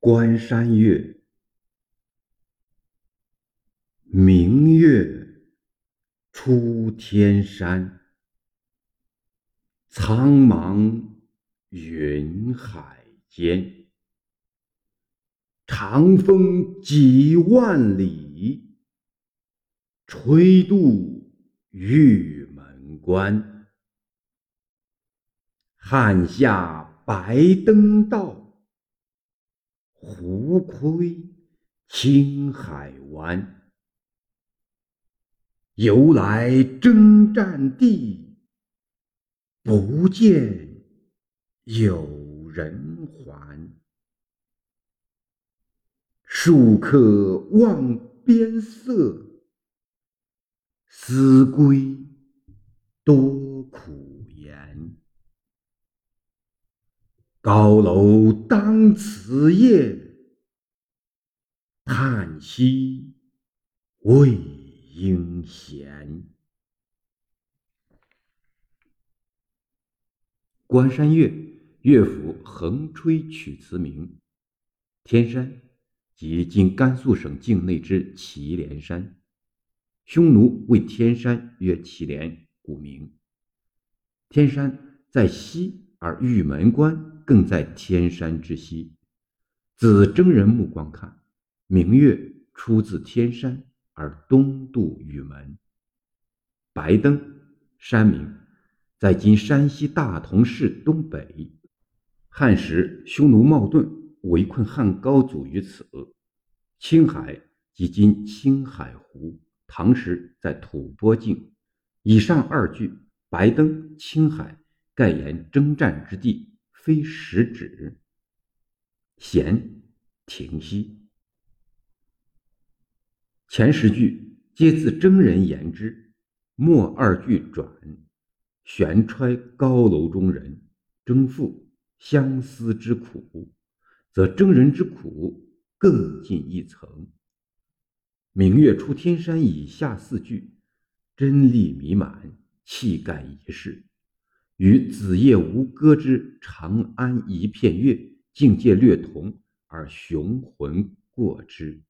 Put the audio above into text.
关山月，明月出天山，苍茫云海间，长风几万里，吹度玉门关。汉下白登道。胡窥青海湾，由来征战地，不见有人还。戍客望边色，思归多苦颜。高楼当此夜，叹息未应闲。关山月，乐府横吹曲词名。天山，即今甘肃省境内之祁连山。匈奴为天山曰祁连，故名。天山在西。而玉门关更在天山之西。自征人目光看，明月出自天山而东渡玉门。白登山名，在今山西大同市东北。汉时匈奴冒顿围困汉高祖于此。青海即今青海湖。唐时在吐蕃境。以上二句，白登、青海。盖言征战之地，非实指。闲，停息。前十句皆自征人言之，末二句转，悬揣高楼中人，征赋相思之苦，则征人之苦更进一层。明月出天山以下四句，真力弥满，气概一世。与子夜吴歌之“长安一片月”境界略同，而雄浑过之。